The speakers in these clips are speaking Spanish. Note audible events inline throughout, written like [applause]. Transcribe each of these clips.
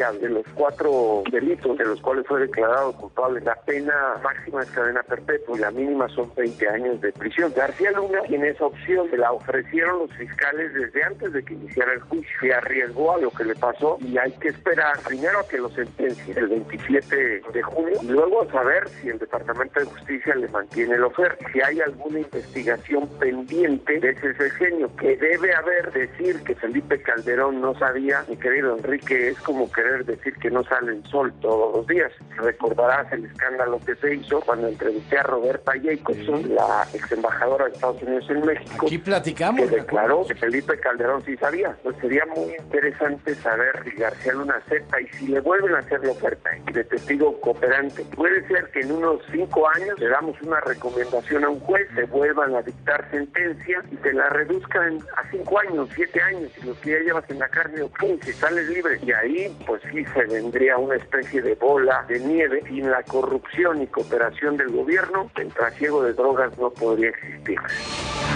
De los cuatro delitos de los cuales fue declarado culpable, la pena máxima es cadena perpetua y la mínima son 20 años de prisión. García Luna tiene esa opción, se la ofrecieron los fiscales desde antes de que iniciara el juicio. Se arriesgó a lo que le pasó y hay que esperar primero a que lo sentencie el 27 de junio y luego a saber si el Departamento de Justicia le mantiene la oferta. Si hay alguna investigación pendiente de ese sexenio que debe haber, decir que Felipe Calderón no sabía, mi querido Enrique, es como querer decir que no sale el sol todos los días. Recordarás el escándalo que se hizo cuando entrevisté a Roberta Jacobson, la ex embajadora de Estados Unidos en México. Aquí platicamos. Que declaró que Felipe Calderón sí sabía. Pues sería muy interesante saber si García Luna acepta y si le vuelven a hacer la oferta de testigo cooperante. Puede ser que en unos cinco años le damos una recomendación a un juez, se vuelvan a dictar sentencia y te la reduzcan a cinco años, siete años, y los que ya llevas en la carne o 15, sales libre. Y ahí, pues sí, se vendría una especie de bola de nieve. Sin la corrupción y cooperación del gobierno, el trasiego de drogas no podría existir.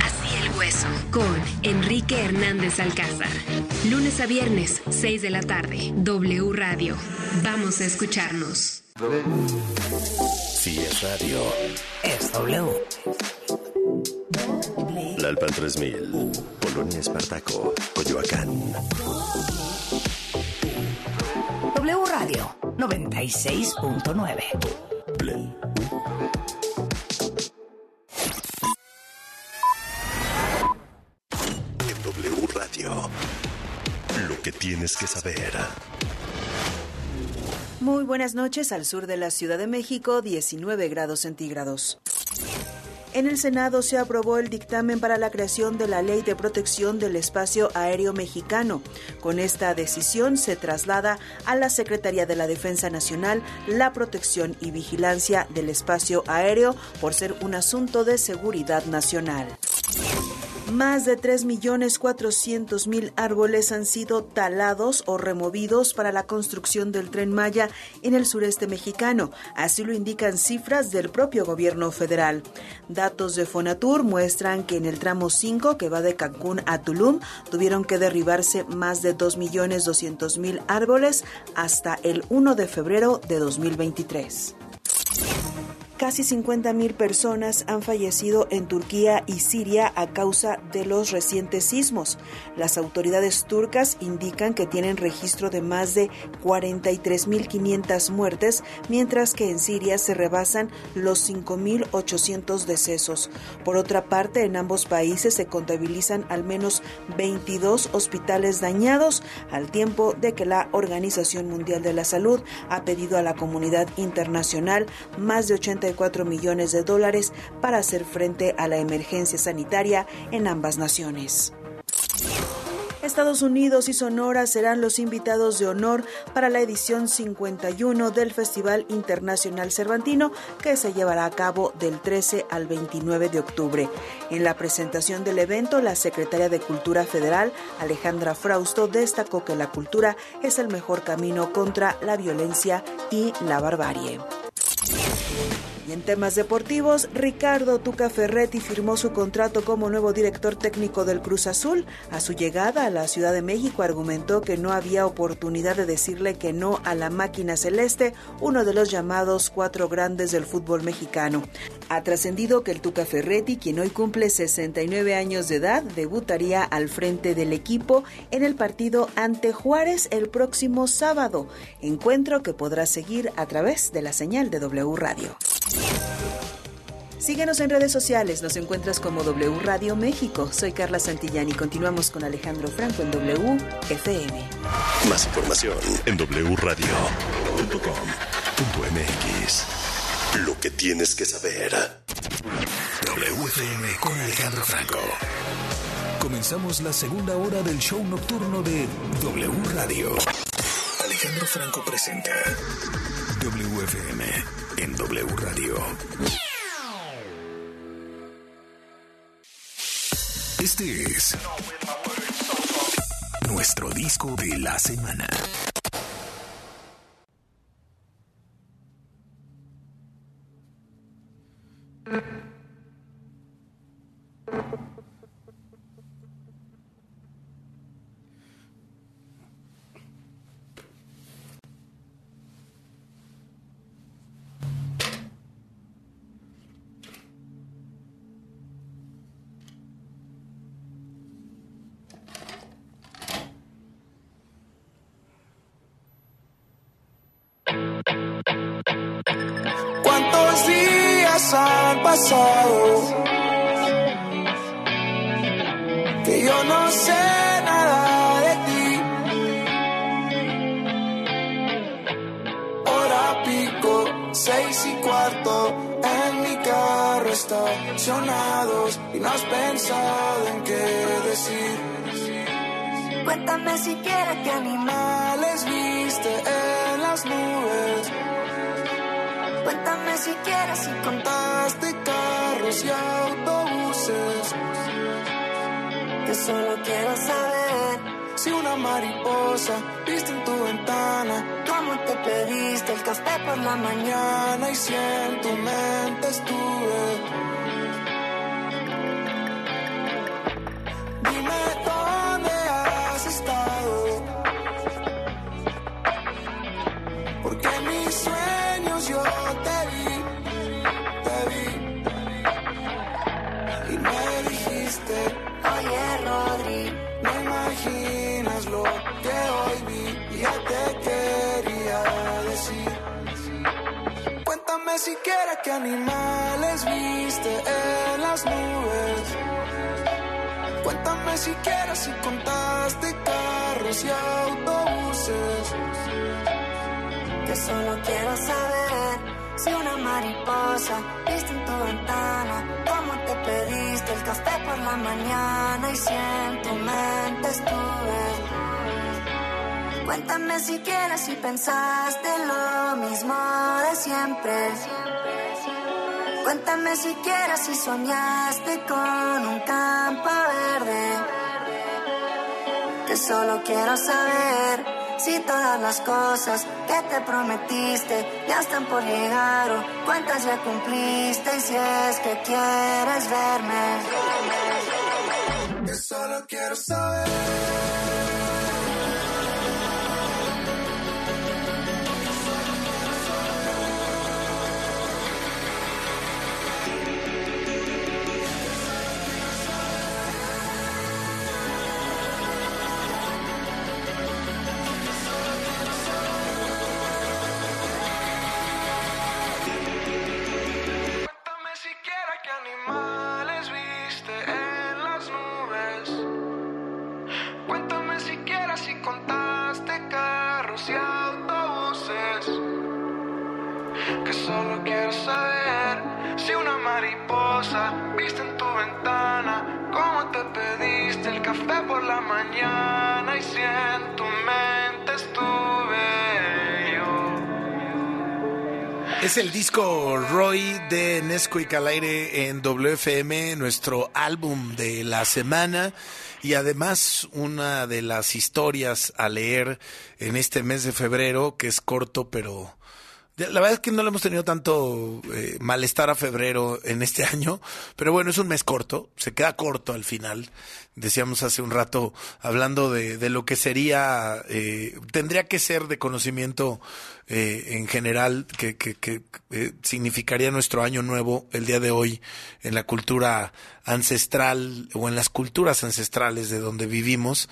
Así el hueso, con Enrique Hernández Alcázar. Lunes a viernes, 6 de la tarde, W Radio. Vamos a escucharnos. Si es radio, es W. La Alpan 3000, Polonia Espartaco, Coyoacán. W Radio 96.9. En W Radio, lo que tienes que saber. Muy buenas noches al sur de la Ciudad de México, 19 grados centígrados. En el Senado se aprobó el dictamen para la creación de la Ley de Protección del Espacio Aéreo Mexicano. Con esta decisión se traslada a la Secretaría de la Defensa Nacional la protección y vigilancia del espacio aéreo por ser un asunto de seguridad nacional. Más de 3.400.000 árboles han sido talados o removidos para la construcción del tren Maya en el sureste mexicano. Así lo indican cifras del propio gobierno federal. Datos de Fonatur muestran que en el tramo 5 que va de Cancún a Tulum tuvieron que derribarse más de 2.200.000 árboles hasta el 1 de febrero de 2023. Casi 50.000 personas han fallecido en Turquía y Siria a causa de los recientes sismos. Las autoridades turcas indican que tienen registro de más de 43.500 muertes, mientras que en Siria se rebasan los 5.800 decesos. Por otra parte, en ambos países se contabilizan al menos 22 hospitales dañados, al tiempo de que la Organización Mundial de la Salud ha pedido a la comunidad internacional más de 80 millones de dólares para hacer frente a la emergencia sanitaria en ambas naciones. Estados Unidos y Sonora serán los invitados de honor para la edición 51 del Festival Internacional Cervantino que se llevará a cabo del 13 al 29 de octubre. En la presentación del evento, la secretaria de Cultura Federal, Alejandra Frausto, destacó que la cultura es el mejor camino contra la violencia y la barbarie. Y en temas deportivos, Ricardo Tuca Ferretti firmó su contrato como nuevo director técnico del Cruz Azul. A su llegada a la Ciudad de México argumentó que no había oportunidad de decirle que no a la máquina celeste, uno de los llamados cuatro grandes del fútbol mexicano. Ha trascendido que el Tuca Ferretti, quien hoy cumple 69 años de edad, debutaría al frente del equipo en el partido ante Juárez el próximo sábado, encuentro que podrá seguir a través de la señal de W Radio. Síguenos en redes sociales, nos encuentras como W Radio México. Soy Carla Santillán y continuamos con Alejandro Franco en W FM. Más información en wradio.com.mx. Lo que tienes que saber. WFM con Alejandro Franco. Comenzamos la segunda hora del show nocturno de W Radio. Alejandro Franco presenta WFM en W Radio. Este es nuestro disco de la semana. Y no has pensado en qué decir. Cuéntame si quieres que animales viste en las nubes. Cuéntame si quieres si contaste carros y autobuses. Que solo quiero saber si una mariposa viste en tu ventana. ¿Cómo te pediste el café por la mañana? Y si en tu mente estuve. Quieres que animales viste en las nubes. Cuéntame si quieres si contaste carros y autobuses. que solo quiero saber si una mariposa viste en tu ventana. ¿Cómo te pediste el café por la mañana? Y si en tu mente estuve. Cuéntame si quieres si pensaste lo mismo de siempre. Cuéntame si quieres si soñaste con un campo verde. Que solo quiero saber si todas las cosas que te prometiste ya están por llegar o cuántas ya cumpliste y si es que quieres verme. Que solo quiero saber. Es el disco Roy de Nesquik al aire en WFM, nuestro álbum de la semana y además una de las historias a leer en este mes de febrero, que es corto pero la verdad es que no le hemos tenido tanto eh, malestar a febrero en este [laughs] año, pero bueno, es un mes corto, se queda corto al final. Decíamos hace un rato, hablando de, de lo que sería, eh, tendría que ser de conocimiento eh, en general, que, que, que eh, significaría nuestro año nuevo el día de hoy en la cultura ancestral o en las culturas ancestrales de donde vivimos,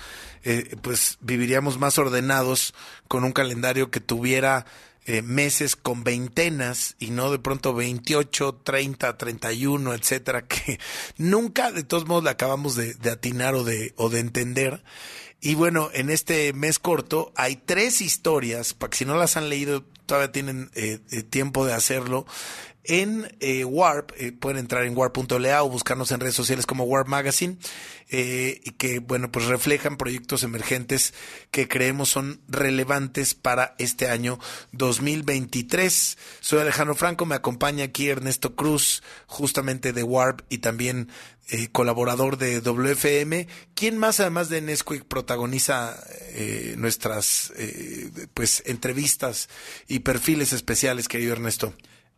pues viviríamos más ordenados con un calendario que tuviera eh, meses con veintenas y no de pronto 28, 30, 31, etcétera, [laughs] que nunca de todos modos le acabamos de, de atinar o de, o de entender. Y bueno, en este mes corto hay tres historias, para que si no las han leído todavía tienen eh, eh, tiempo de hacerlo. En eh, Warp, eh, pueden entrar en warp.la o buscarnos en redes sociales como Warp Magazine, eh, y que, bueno, pues reflejan proyectos emergentes que creemos son relevantes para este año 2023. Soy Alejandro Franco, me acompaña aquí Ernesto Cruz, justamente de Warp y también eh, colaborador de WFM. ¿Quién más, además de Nesquik, protagoniza nuestras pues entrevistas y perfiles especiales, querido Ernesto?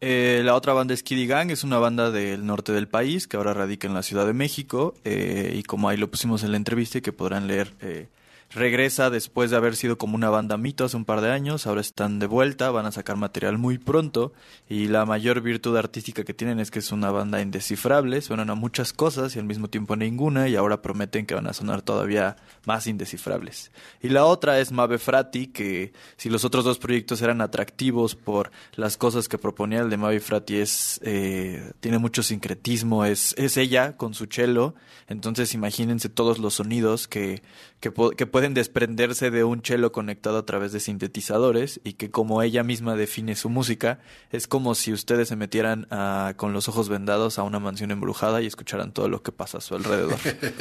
Eh, la otra banda es Kiddy Gang, es una banda del norte del país que ahora radica en la Ciudad de México eh, y como ahí lo pusimos en la entrevista y que podrán leer eh, regresa después de haber sido como una banda mito hace un par de años, ahora están de vuelta, van a sacar material muy pronto y la mayor virtud artística que tienen es que es una banda indescifrable, suenan a muchas cosas y al mismo tiempo ninguna y ahora prometen que van a sonar todavía más indescifrables. Y la otra es Mabe Frati, que si los otros dos proyectos eran atractivos por las cosas que proponía el de Mabe Frati es eh, tiene mucho sincretismo, es, es ella con su cello, entonces imagínense todos los sonidos que, que, que pueden desprenderse de un cello conectado a través de sintetizadores y que como ella misma define su música, es como si ustedes se metieran ah, con los ojos vendados a una mansión embrujada y escucharan todo lo que pasa a su alrededor.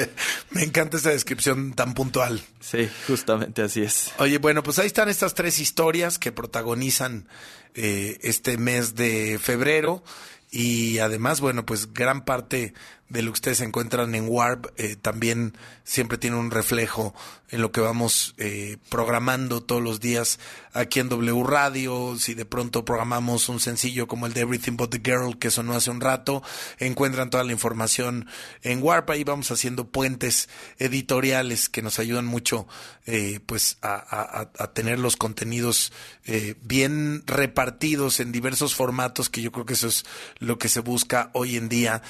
[laughs] Me encanta esa descripción tan puntual. Sí, justamente así es. Oye, bueno, pues ahí están estas tres historias que protagonizan eh, este mes de febrero y además, bueno, pues gran parte de lo que ustedes encuentran en Warp eh, también siempre tiene un reflejo en lo que vamos eh, programando todos los días aquí en W Radio. Si de pronto programamos un sencillo como el de Everything But the Girl que sonó hace un rato, encuentran toda la información en Warp. Ahí vamos haciendo puentes editoriales que nos ayudan mucho eh, pues a, tener los contenidos bien repartidos en diversos formatos, que yo creo que eso es lo que se busca hoy en día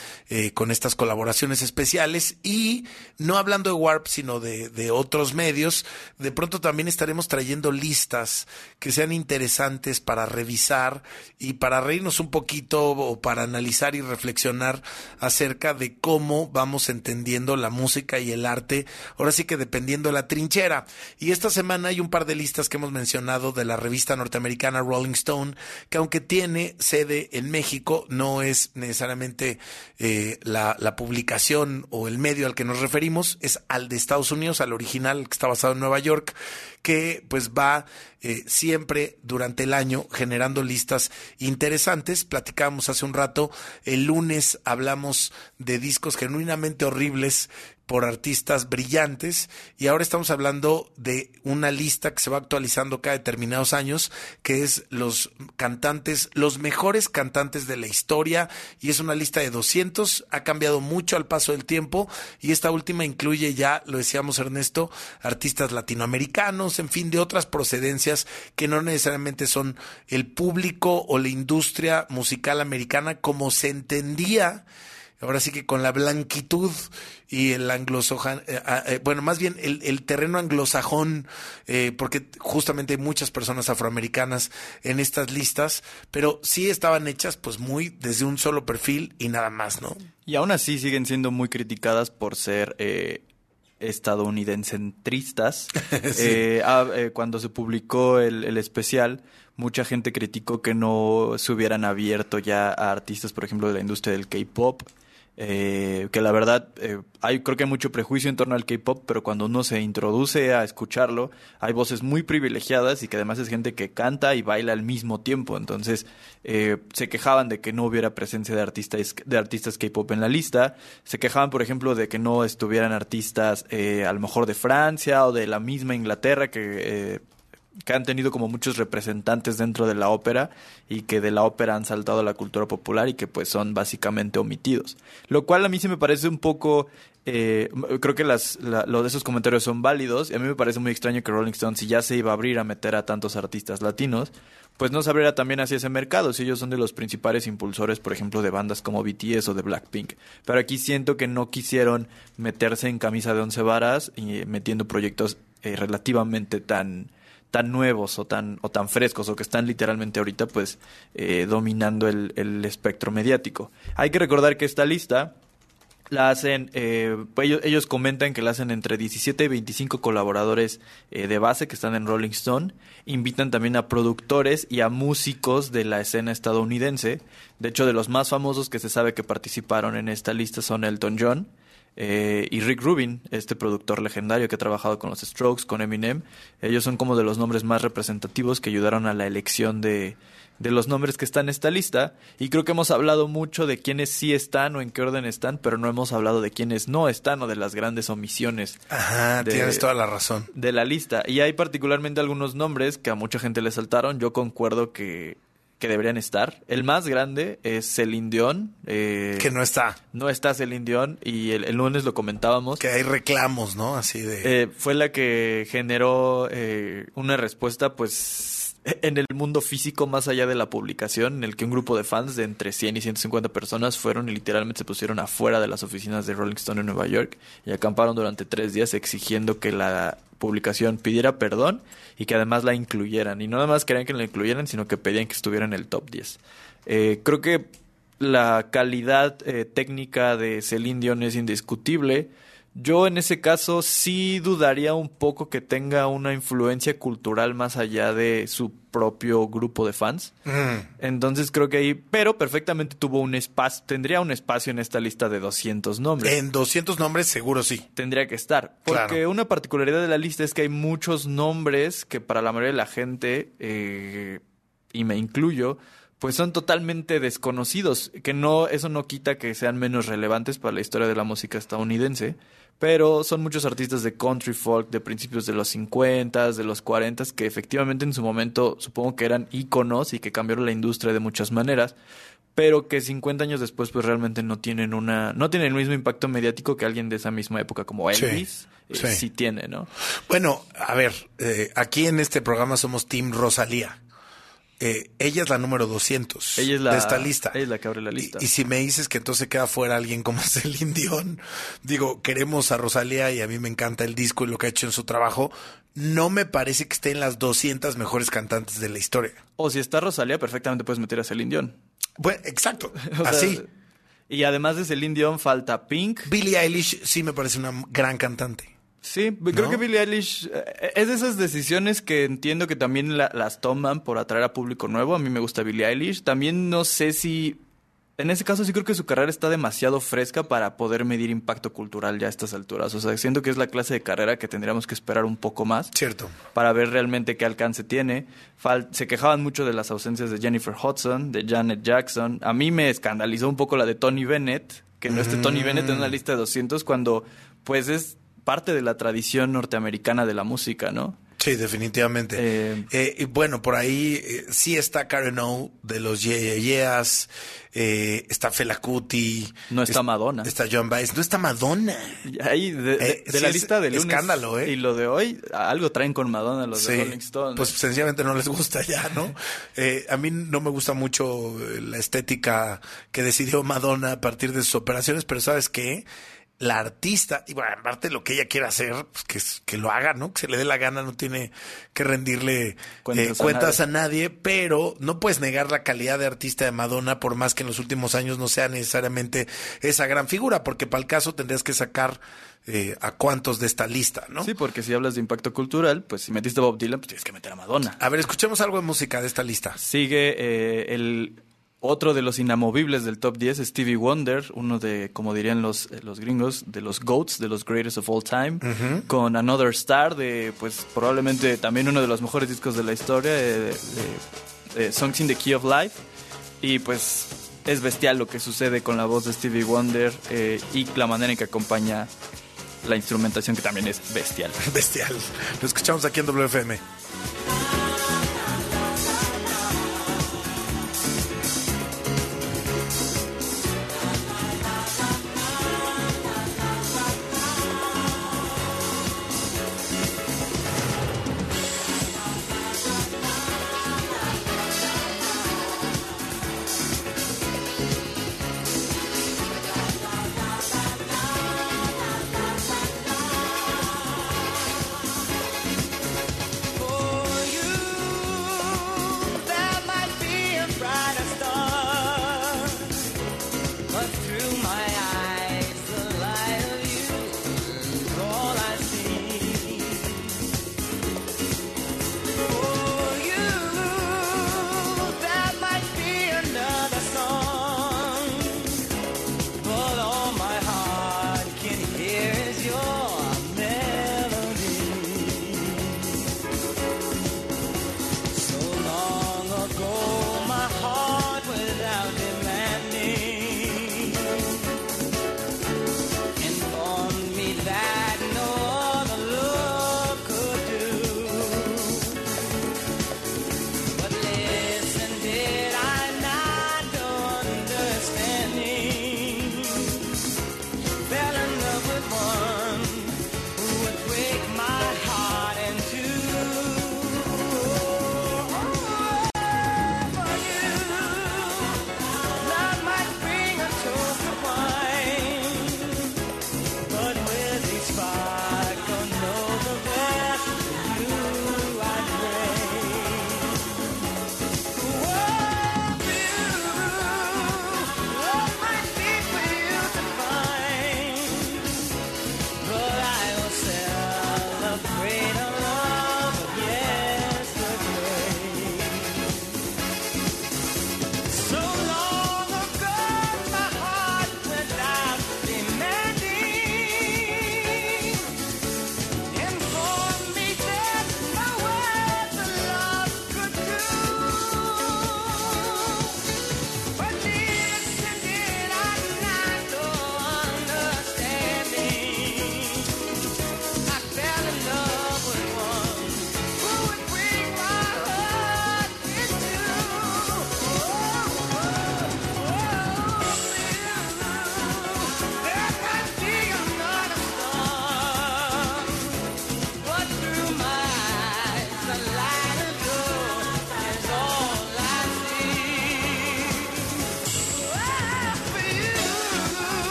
con estas colaboraciones especiales. Y no hablando de Warp, sino de, otros medios, de pronto también estaremos trayendo listas que sean interesantes para revisar y para reírnos un poquito o para analizar y reflexionar acerca de cómo vamos entendiendo la música y el arte, ahora sí que dependiendo de la trinchera. Y esta semana hay un par de listas que hemos mencionado de la revista norteamericana Rolling Stone, que aunque tiene sede en México, no es necesariamente eh, la, la publicación o el medio al que nos referimos, es al de Estados Unidos, al original que está basado en Nueva York, que pues va eh, siempre durante el año generando listas interesantes. Platicábamos hace un rato, el lunes hablamos de discos genuinamente horribles por artistas brillantes y ahora estamos hablando de una lista que se va actualizando cada determinados años que es los cantantes, los mejores cantantes de la historia y es una lista de 200, ha cambiado mucho al paso del tiempo y esta última incluye ya, lo decíamos Ernesto, artistas latinoamericanos, en fin, de otras procedencias que no necesariamente son el público o la industria musical americana como se entendía ahora sí que con la blanquitud y el anglosajón, eh, ah, eh, bueno, más bien el, terreno anglosajón, eh, porque justamente hay muchas personas afroamericanas en estas listas, pero sí estaban hechas pues muy desde un solo perfil y nada más, ¿no? Y aún así siguen siendo muy criticadas por ser estadounidencentristas. [laughs] Ah, cuando se publicó el, el especial, mucha gente criticó que no se hubieran abierto ya a artistas, por ejemplo, de la industria del K-pop eh, que la verdad eh, hay creo que hay mucho prejuicio en torno al K-pop, pero cuando uno se introduce a escucharlo, hay voces muy privilegiadas y que además es gente que canta y baila al mismo tiempo. Entonces eh, se quejaban de que no hubiera presencia de artistas de artistas K-pop en la lista. Se quejaban, por ejemplo, de que no estuvieran artistas eh, a lo mejor de Francia o de la misma Inglaterra que eh, que han tenido como muchos representantes dentro de la ópera y que de la ópera han saltado a la cultura popular y que pues son básicamente omitidos. Lo cual a mí sí me parece un poco... Eh, creo que las, lo de esos comentarios son válidos y a mí me parece muy extraño que Rolling Stone, si ya se iba a abrir a meter a tantos artistas latinos, pues no se abriera también hacia ese mercado, si ellos son de los principales impulsores, por ejemplo, de bandas como BTS o de Blackpink. Pero aquí siento que no quisieron meterse en camisa de once varas y metiendo proyectos eh, relativamente tan tan nuevos o tan, o tan frescos o que están literalmente ahorita pues eh, dominando el, el, espectro mediático. Hay que recordar que esta lista la hacen, eh, ellos, ellos, comentan que la hacen entre 17 y 25 colaboradores eh, de base que están en Rolling Stone. Invitan también a productores y a músicos de la escena estadounidense. De hecho, de los más famosos que se sabe que participaron en esta lista son Elton John, eh, y Rick Rubin, este productor legendario que ha trabajado con los Strokes, con Eminem. Ellos son como de los nombres más representativos que ayudaron a la elección de, de los nombres que están en esta lista. Y creo que hemos hablado mucho de quiénes sí están o en qué orden están, pero no hemos hablado de quiénes no están o de las grandes omisiones. Ajá, tienes toda la razón. De la lista. Y hay particularmente algunos nombres que a mucha gente le saltaron. Yo concuerdo que que deberían estar. El más grande es Celine Dion. eh, Que no está. no está Celine Dion y el, el lunes lo comentábamos. Que hay reclamos, ¿no? Así de... Eh, fue la que generó eh, una respuesta, pues, en el mundo físico más allá de la publicación, en el que un grupo de fans de entre 100 y 150 personas fueron y literalmente se pusieron afuera de las oficinas de Rolling Stone en Nueva York y acamparon durante tres días exigiendo que la publicación pidiera perdón y que además la incluyeran. Y no nada más querían que la incluyeran, sino que pedían que estuviera en el top 10. Eh, creo que la calidad eh, técnica de Celine Dion es indiscutible. Yo en ese caso sí dudaría un poco que tenga una influencia cultural más allá de su propio grupo de fans. Mm. Entonces creo que ahí, pero perfectamente tuvo un espacio, tendría un espacio en esta lista de 200 nombres. En 200 nombres seguro sí. Tendría que estar. Porque Claro. una particularidad de la lista es que hay muchos nombres que para la mayoría de la gente, eh, y me incluyo, pues son totalmente desconocidos. Que no, eso no quita que sean menos relevantes para la historia de la música estadounidense. Pero son muchos artistas de country folk de principios de los 50, de los 40, que efectivamente en su momento supongo que eran íconos y que cambiaron la industria de muchas maneras pero que 50 años después pues realmente no tienen una no tienen el mismo impacto mediático que alguien de esa misma época como Sí, Elvis eh, sí. sí, tiene, ¿no? Bueno, a ver, eh, aquí en este programa somos Team Rosalía. Eh, ella es la número 200 Ella es la de esta lista. ella es la que abre la Y- lista. Y, si me dices que entonces queda fuera alguien como [laughs] Celine Dion, digo, queremos a Rosalía y a mí me encanta el disco y lo que ha hecho en su trabajo, no me parece que esté en las 200 mejores cantantes de la historia. O si está Rosalía, perfectamente puedes meter a Celine Dion. Bueno, exacto, [laughs] O sea, así. y además de Celine Dion falta Pink. Billie Eilish sí me parece una gran cantante. Sí, creo que Billie Eilish eh, es de esas decisiones que entiendo que también la- las toman por atraer a público nuevo. A mí me gusta Billie Eilish. También no sé si... En ese caso sí creo que su carrera está demasiado fresca para poder medir impacto cultural ya a estas alturas. O sea, siento que es la clase de carrera que tendríamos que esperar un poco más. Cierto. Para ver realmente qué alcance tiene. Fal- se quejaban mucho de las ausencias de Jennifer Hudson, de Janet Jackson. A mí me escandalizó un poco la de Tony Bennett, que no esté Tony Bennett en una lista de 200 cuando pues es parte de la tradición norteamericana de la música, ¿no? Sí, definitivamente. Eh, Eh, y bueno, por ahí eh, sí está Karen O de los Yeah Yeah Yeahs, eh, está Fela Kuti. No está es- Madonna. Está John Baez. No está Madonna. Y Ahí, de, de- la lista de lunes escándalo, ¿eh? y lo de hoy, algo traen con Madonna los de Rolling Stone. pues sencillamente no les gusta ya, ¿no? [laughs] Eh, a mí no me gusta mucho la estética que decidió Madonna a partir de sus operaciones, pero ¿sabes qué? La artista, y bueno, aparte de lo que ella quiera hacer, pues que, es- que lo haga, ¿no? Que se le dé la gana, no tiene que rendirle Cuentas eh, a cuentas nadie. a nadie, pero no puedes negar la calidad de artista de Madonna, por más que en los últimos años no sea necesariamente esa gran figura, porque para el caso tendrías que sacar eh, a cuántos de esta lista, ¿no? Sí, porque si hablas de impacto cultural, pues si metiste a Bob Dylan, pues tienes que meter a Madonna. A ver, escuchemos algo de música de esta lista. Sigue eh, el otro de los inamovibles del top 10, Stevie Wonder, uno de, como dirían los, eh, los gringos, de los GOATs, de los greatest of all time, con Another Star, de pues probablemente también uno de los mejores discos de la historia, eh, de- de Songs in the Key of Life. Y pues es bestial lo que sucede con la voz de Stevie Wonder eh, y la manera en que acompaña la instrumentación, que también es bestial. [laughs] Bestial. Lo escuchamos aquí en WFM.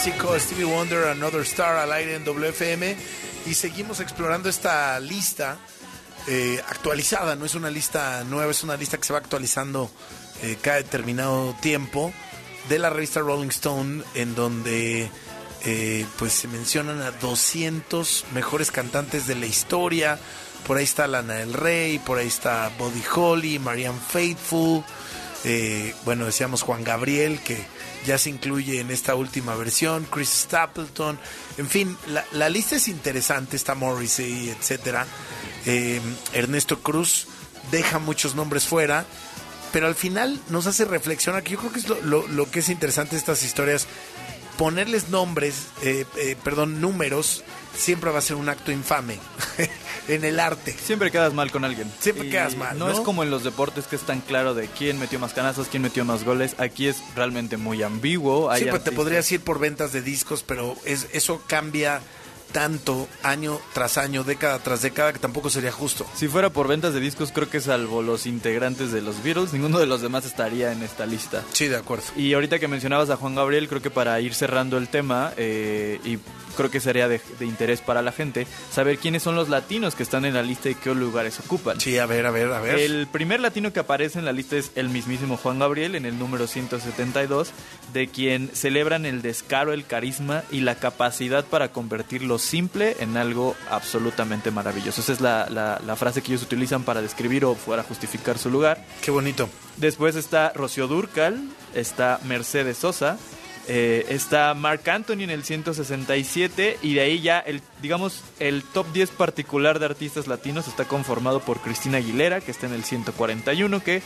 Clásico Stevie Wonder, Another Star al aire en WFM y seguimos explorando esta lista eh, actualizada, no es una lista nueva, es una lista que se va actualizando eh, cada determinado tiempo de la revista Rolling Stone en donde eh, pues se mencionan a 200 mejores cantantes de la historia. Por ahí está Lana del Rey, por ahí está Buddy Holly, Marianne Faithful, bueno, decíamos Juan Gabriel, que ya se incluye en esta última versión, Chris Stapleton, en fin, la, lista es interesante, está Morrissey, etcétera. Eh, Ernesto Cruz deja muchos nombres fuera, pero al final nos hace reflexionar, que yo creo que es lo, lo, que es interesante estas historias, ponerles nombres, eh, eh, perdón, números, siempre va a ser un acto infame. [laughs] en el arte. Siempre quedas mal con alguien. Siempre quedas mal. ¿no? es como en los deportes que es tan claro de quién metió más canastas, quién metió más goles. Aquí es realmente muy ambiguo. Hay sí, pues te podrías ir por ventas de discos, pero es, eso cambia tanto año tras año, década tras década, que tampoco sería justo. Si fuera por ventas de discos, creo que salvo los integrantes de los Beatles, ninguno de los demás estaría en esta lista. Sí, de acuerdo. Y ahorita que mencionabas a Juan Gabriel, creo que para ir cerrando el tema, eh, y creo que sería de, interés para la gente, saber quiénes son los latinos que están en la lista y qué lugares ocupan. Sí, a ver, a ver, a ver. El primer latino que aparece en la lista es el mismísimo Juan Gabriel, en el número 172, de quien celebran el descaro, el carisma y la capacidad para convertir lo simple en algo absolutamente maravilloso. Esa es la, la frase que ellos utilizan para describir o para justificar su lugar. Qué bonito. Después está Rocío Durcal, está Mercedes Sosa, eh, está Mark Anthony en el 167 y de ahí ya el digamos el top 10 particular de artistas latinos está conformado por Cristina Aguilera que está en el 141 que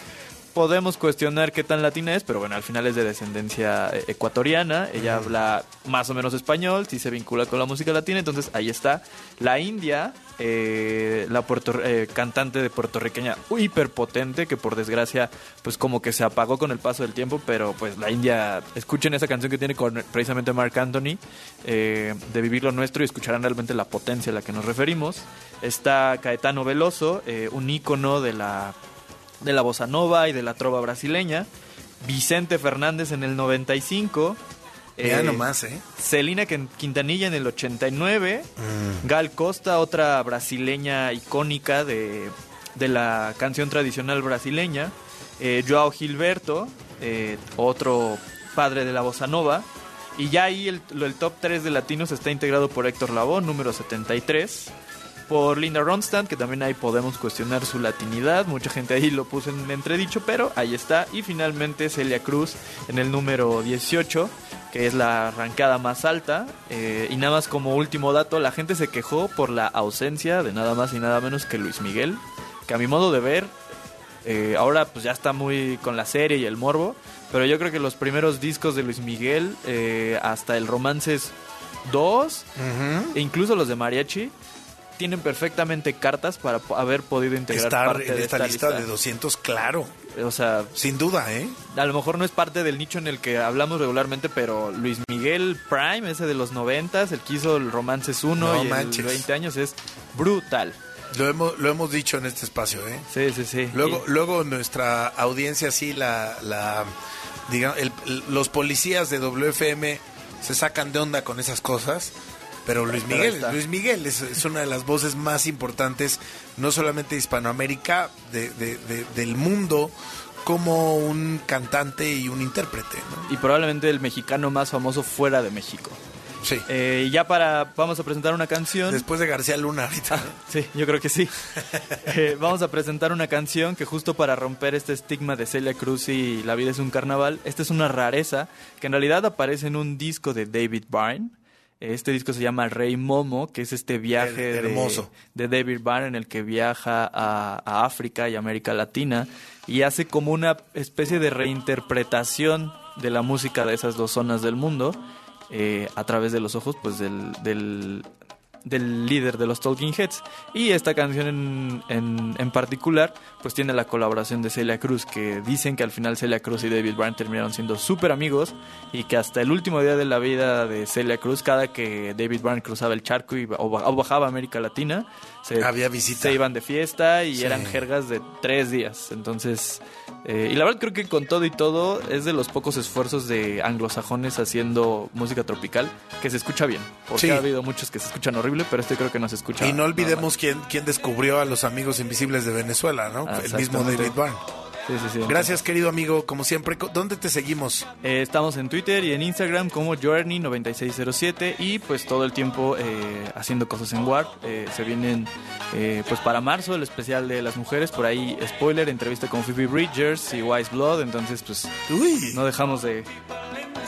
podemos cuestionar qué tan latina es, pero bueno, al final es de descendencia eh, ecuatoriana, ella habla más o menos español, sí se vincula con la música latina, entonces ahí está. La India, eh, la puerto, eh, cantante de puertorriqueña hiperpotente, que por desgracia pues como que se apagó con el paso del tiempo, pero pues la India, escuchen esa canción que tiene con precisamente Mark Anthony, de Vivir lo Nuestro, y escucharán realmente la potencia a la que nos referimos. Está Caetano Veloso, un ícono de la de la bossa nova y de la trova brasileña. Vicente Fernández en el 95. Ya eh, nomás, ¿eh? Celina Quintanilla en el 89. Mm. Gal Costa, otra brasileña icónica de, de la canción tradicional brasileña. Eh, Joao Gilberto, eh, otro padre de la bossa nova. Y ya ahí el, el top 3 de latinos está integrado por Héctor Lavoe, número 73 por Linda Ronstadt, que también ahí podemos cuestionar su latinidad. Mucha gente ahí lo puso en entredicho, pero ahí está. Y finalmente Celia Cruz en el número 18, que es la arrancada más alta. Eh, y nada más como último dato, la gente se quejó por la ausencia de nada más y nada menos que Luis Miguel, que a mi modo de ver, eh, ahora pues ya está muy con la serie y el morbo. Pero yo creo que los primeros discos de Luis Miguel, eh, hasta el Romances 2, e incluso los de Mariachi, tienen perfectamente cartas para haber podido integrar Estar parte en de esta, lista, de 200, claro. O sea, sin duda, ¿eh? A lo mejor no es parte del nicho en el que hablamos regularmente, pero Luis Miguel Prime, ese de los 90, el que hizo el Romances 1 y el 20 años, es brutal. Lo hemos, lo hemos dicho en este espacio, ¿eh? Sí, sí, sí. Luego, luego nuestra audiencia, sí, la, la digamos, los policías de WFM se sacan de onda con esas cosas pero Luis Miguel, Luis Miguel es, una de las voces más importantes, no solamente de Hispanoamérica, de, del mundo, como un cantante y un intérprete. Y probablemente el mexicano más famoso fuera de México. Sí. Eh, ya para, vamos a presentar una canción. Después de García Luna ahorita. Ah, sí, yo creo que sí. [laughs] Eh, vamos a presentar una canción que justo para romper este estigma de Celia Cruz y La vida es un carnaval, esta es una rareza que en realidad aparece en un disco de David Byrne este disco se llama Rey Momo, que es este viaje hermoso. De, David Byrne en el que viaja a, África y América Latina y hace como una especie de reinterpretación de la música de esas dos zonas del mundo eh, a través de los ojos pues del, del líder de los Talking Heads. Y esta canción en, en, en particular, pues tiene la colaboración de Celia Cruz, que dicen que al final Celia Cruz y David Byrne terminaron siendo súper amigos y que hasta el último día de la vida de Celia Cruz, cada que David Byrne cruzaba el charco y, o, bajaba a América Latina, se, Había visita. se iban de fiesta y Sí. eran jergas de tres días. Entonces, eh, y la verdad creo que con todo y todo es de los pocos esfuerzos de anglosajones haciendo música tropical que se escucha bien. Porque Sí. ha habido muchos que se escuchan horrible, pero este creo que no se escucha. Y no olvidemos quién, quién descubrió a los amigos invisibles de Venezuela, ¿no? Ah, El mismo. David Byrne. Sí, sí, sí. Gracias, querido amigo. Como siempre, ¿dónde te seguimos? Eh, estamos en Twitter y en Instagram como Journey9607 y pues todo el tiempo eh, haciendo cosas en Warp. Eh, se vienen eh, pues para marzo el especial de las mujeres, por ahí spoiler, entrevista con Phoebe Bridgers y Wise Blood, entonces pues Uy. no dejamos de,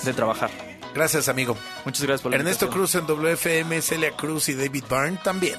de trabajar. Gracias, amigo. Muchas gracias por la Ernesto invitación. Cruz en WFM, Celia Cruz y David Byrne también.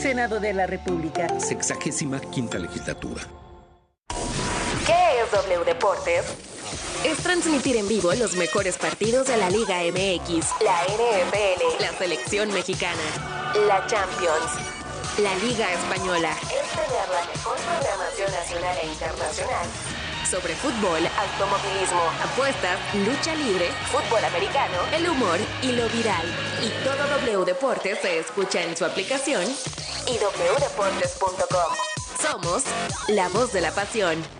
Senado de la República. Sexagésima quinta legislatura. ¿Qué es W Deportes? Es transmitir en vivo los mejores partidos de la Liga MX, la NFL, la selección mexicana, la Champions, la Liga Española. Es tener la mejor programación nacional e internacional sobre fútbol, automovilismo, apuestas, lucha libre, fútbol americano, el humor y lo viral. Y todo W Deportes se escucha en su aplicación y wdeportes.com. Somos la voz de la pasión.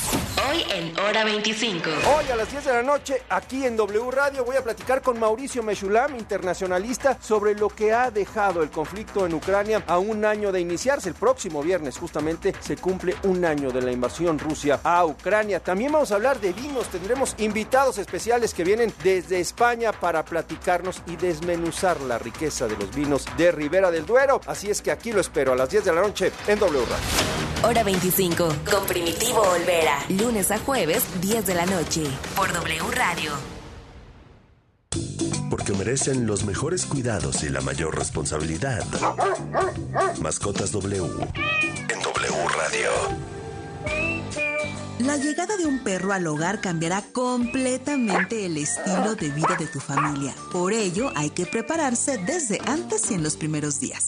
Hoy en Hora 25. Hoy a las 10 de la noche, aquí en W Radio, voy a platicar con Mauricio Meshulam, internacionalista, sobre lo que ha dejado el conflicto en Ucrania a un año de iniciarse. El próximo viernes, justamente, se cumple un año de la invasión Rusia a Ucrania. También vamos a hablar de vinos. Tendremos invitados especiales que vienen desde España para platicarnos y desmenuzar la riqueza de los vinos de Ribera del Duero. Así es que aquí lo espero a las 10 de la noche en W Radio. Hora 25, con Primitivo Olvera. Lunes a jueves, 10 de la noche. Por W Radio. Porque merecen los mejores cuidados y la mayor responsabilidad. Mascotas W. En W Radio. La llegada de un perro al hogar cambiará completamente el estilo de vida de tu familia. Por ello, hay que prepararse desde antes y en los primeros días.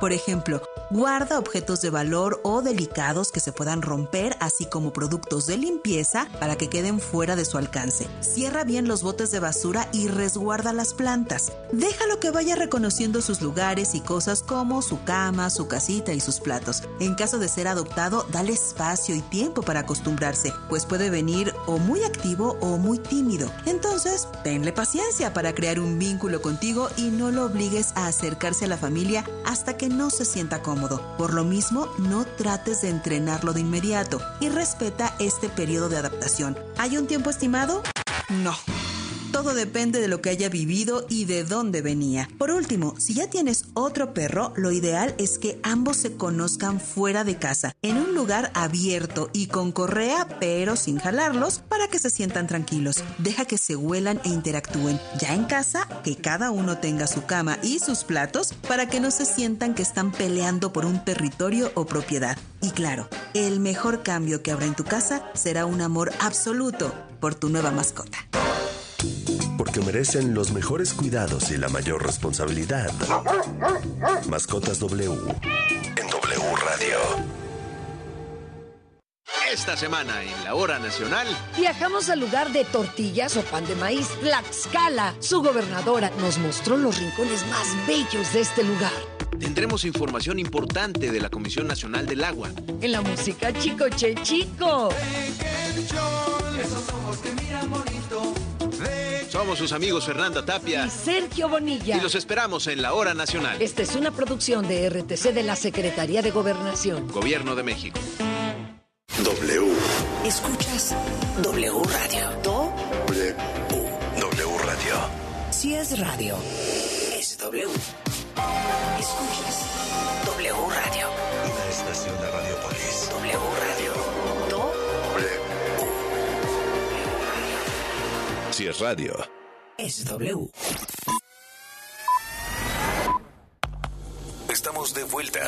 Por ejemplo, guarda objetos de valor o delicados que se puedan romper, así como productos de limpieza para que queden fuera de su alcance. Cierra bien los botes de basura y resguarda las plantas. Déjalo que vaya reconociendo sus lugares y cosas como su cama, su casita y sus platos. En caso de ser adoptado, dale espacio y tiempo para acostumbrarse, pues puede venir o muy activo o muy tímido. Entonces, tenle paciencia para crear un vínculo contigo y no lo obligues a acercarse a la familia hasta que no se sienta cómodo. Por lo mismo, no trates de entrenarlo de inmediato y respeta este periodo de adaptación. ¿Hay un tiempo estimado? No. Todo depende de lo que haya vivido y de dónde venía. Por último, si ya tienes otro perro, lo ideal es que ambos se conozcan fuera de casa, en un lugar abierto y con correa, pero sin jalarlos, para que se sientan tranquilos. Deja que se huelan e interactúen. Ya en casa, que cada uno tenga su cama y sus platos para que no se sientan que están peleando por un territorio o propiedad. Y claro, el mejor cambio que habrá en tu casa será un amor absoluto por tu nueva mascota porque merecen los mejores cuidados y la mayor responsabilidad. Mascotas W en W Radio. Esta semana en la hora nacional viajamos al lugar de tortillas o pan de maíz, Tlaxcala. Su gobernadora nos mostró los rincones más bellos de este lugar. Tendremos información importante de la Comisión Nacional del Agua. En la música Chico Che Chico. Somos sus amigos Fernanda Tapia y Sergio Bonilla. Y los esperamos en la Hora Nacional. Esta es una producción de RTC de la Secretaría de Gobernación. Gobierno de México. W. Escuchas W Radio. Do W. W Radio. Si es radio, es W. Escuchas W Radio. Una estación de Radiopolis. W Radio. Do W. Si es radio, Estamos de vuelta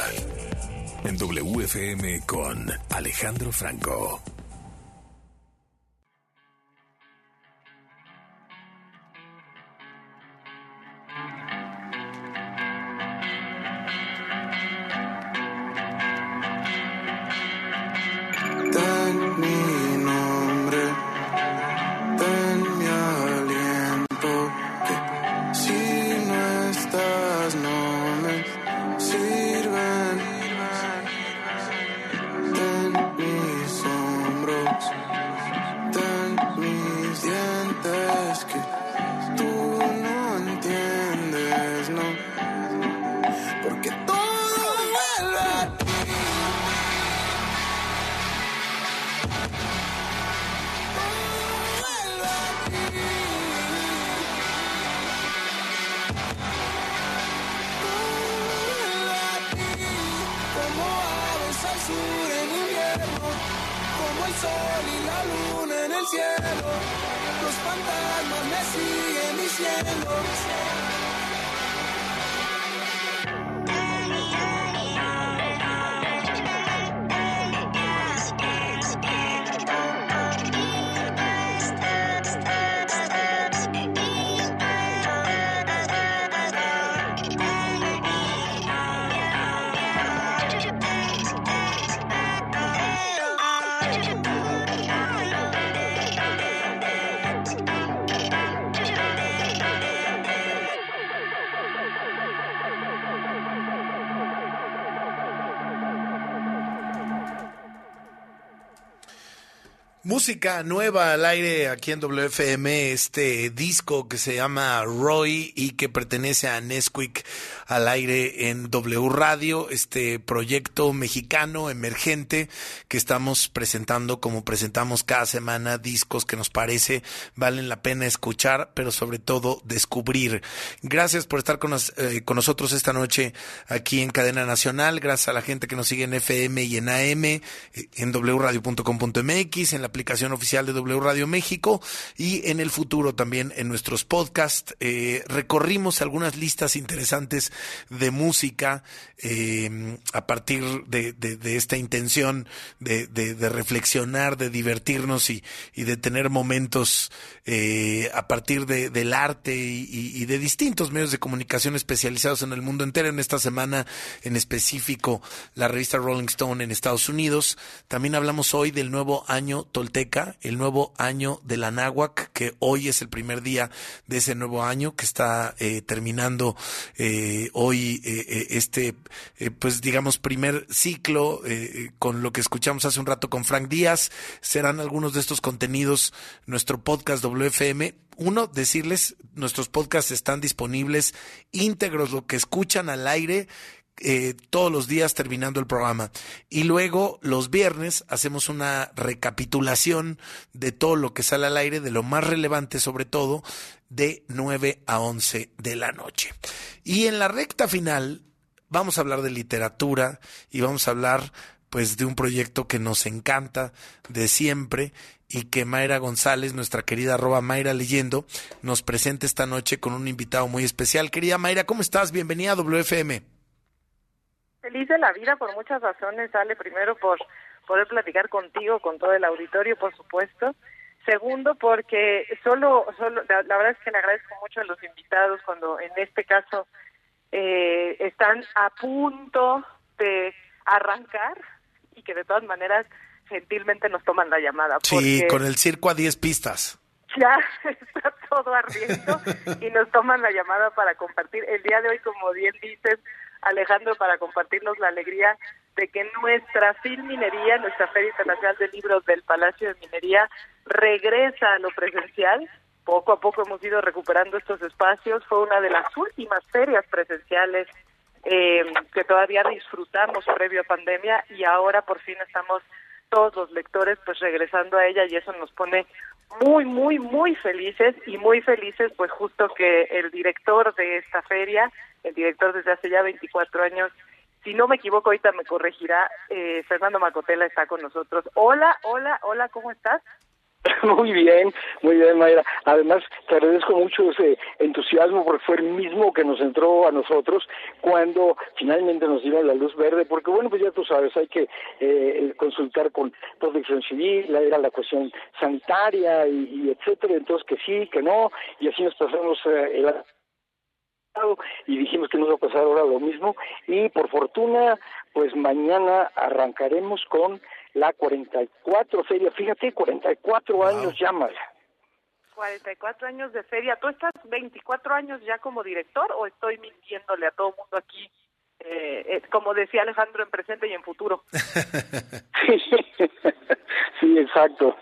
en WFM con Alejandro Franco. Sur en invierno, como el sol y la luna en el cielo, los fantasmas me siguen diciendo. Música nueva al aire aquí en WFM, este disco que se llama Roy y que pertenece a Nesquik al aire en W Radio, este proyecto mexicano emergente que estamos presentando como presentamos cada semana, discos que nos parece valen la pena escuchar, pero sobre todo descubrir. Gracias por estar con, eh, con nosotros esta noche aquí en Cadena Nacional, gracias a la gente que nos sigue en FM y en AM, eh, en wradio.com.mx, en la aplicación oficial de W Radio México y en el futuro también en nuestros podcasts. Eh, recorrimos algunas listas interesantes de música eh, a partir de, esta intención de, reflexionar, de divertirnos y, de tener momentos eh, a partir del arte y, de distintos medios de comunicación especializados en el mundo entero. En esta semana en específico, la revista Rolling Stone en Estados Unidos. También hablamos hoy del nuevo año Tolteca el nuevo año de la que hoy es el primer día de ese nuevo año que está eh, terminando eh, hoy eh, este, pues digamos, primer ciclo con lo que escuchamos hace un rato con Frank Díaz. Serán algunos de estos contenidos nuestro podcast WFM uno, decirles, nuestros podcasts están disponibles íntegros, lo que escuchan al aire, eh, todos los días terminando el programa. Y luego los viernes hacemos una recapitulación de todo lo que sale al aire, de lo más relevante sobre todo, de 9 a 11 de la noche. Y en la recta final vamos a hablar de literatura y vamos a hablar pues de un proyecto que nos encanta de siempre y que Mayra González, nuestra querida arroba Mayra Leyendo, nos presenta esta noche con un invitado muy especial. Querida Mayra, ¿cómo estás? Bienvenida a WFM. Feliz de la vida por muchas razones, sale primero por poder platicar contigo, con todo el auditorio, por supuesto. Segundo, porque solo, solo la, verdad es que le agradezco mucho a los invitados cuando en este caso eh, están a punto de arrancar y que de todas maneras gentilmente nos toman la llamada. Sí, con el circo a 10 pistas. Ya [laughs] está todo ardiendo [laughs] y nos toman la llamada para compartir. El día de hoy, como bien dices, Alejandro, para compartirnos la alegría de que nuestra Minería, nuestra Feria Internacional de Libros del Palacio de Minería, regresa a lo presencial. Poco a poco hemos ido recuperando estos espacios. Fue una de las últimas ferias presenciales eh, que todavía disfrutamos previo a pandemia y ahora por fin estamos todos los lectores pues regresando a ella y eso nos pone muy, muy, muy felices y muy felices pues justo que el director de esta feria, el director desde hace ya 24 años, si no me equivoco ahorita me corregirá, eh, Fernando Macotela está con nosotros. Hola, hola, hola, ¿cómo estás? [laughs] Muy bien, muy bien, Mayra. Además, te agradezco mucho ese entusiasmo porque fue el mismo que nos entró a nosotros cuando finalmente nos dieron la luz verde, porque bueno, pues ya tú sabes, hay que eh, consultar con protección civil, era la cuestión sanitaria y, etcétera, entonces que sí, que no, y así nos pasamos eh, el y dijimos que nos va a pasar ahora lo mismo y por fortuna pues mañana arrancaremos con la 44 feria. Fíjate, 44 años ya, más. 44 años de feria. ¿Tú estás 24 años ya como director o estoy mintiéndole a todo el mundo aquí? Eh, eh, como decía Alejandro, en presente y en futuro. [laughs] sí, exacto.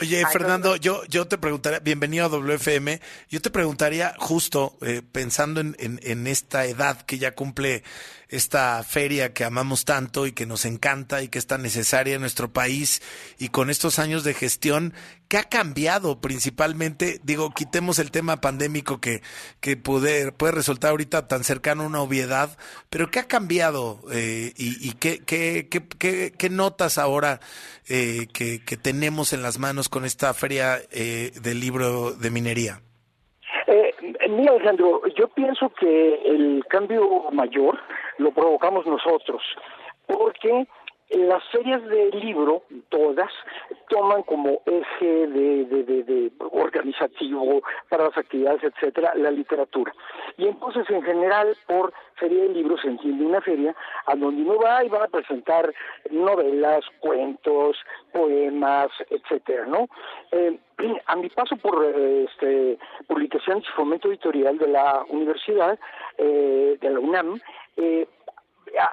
Oye, Fernando, yo, yo te preguntaría, bienvenido a WFM, yo te preguntaría justo, eh, pensando en, en, en, esta edad que ya cumple esta feria que amamos tanto y que nos encanta y que es tan necesaria en nuestro país y con estos años de gestión, ¿qué ha cambiado principalmente? Digo, quitemos el tema pandémico que, que puede, puede resultar ahorita tan cercano una obviedad, pero ¿qué ha cambiado eh, y, y qué, qué, qué, qué, notas ahora eh, que, tenemos en las manos con esta feria eh, del libro de minería? Eh, mira, Alejandro, yo pienso que el cambio mayor lo provocamos nosotros, porque las ferias de libro, todas, toman como eje de, de, organizativo para las actividades, etcétera, la literatura. Y entonces, en general, por feria de libros se entiende una feria a donde uno va y van a presentar novelas, cuentos, poemas, etcétera, ¿no? Eh, [clears throat] a mi paso por este, publicaciones y fomento editorial de la universidad, eh, de la UNAM, eh,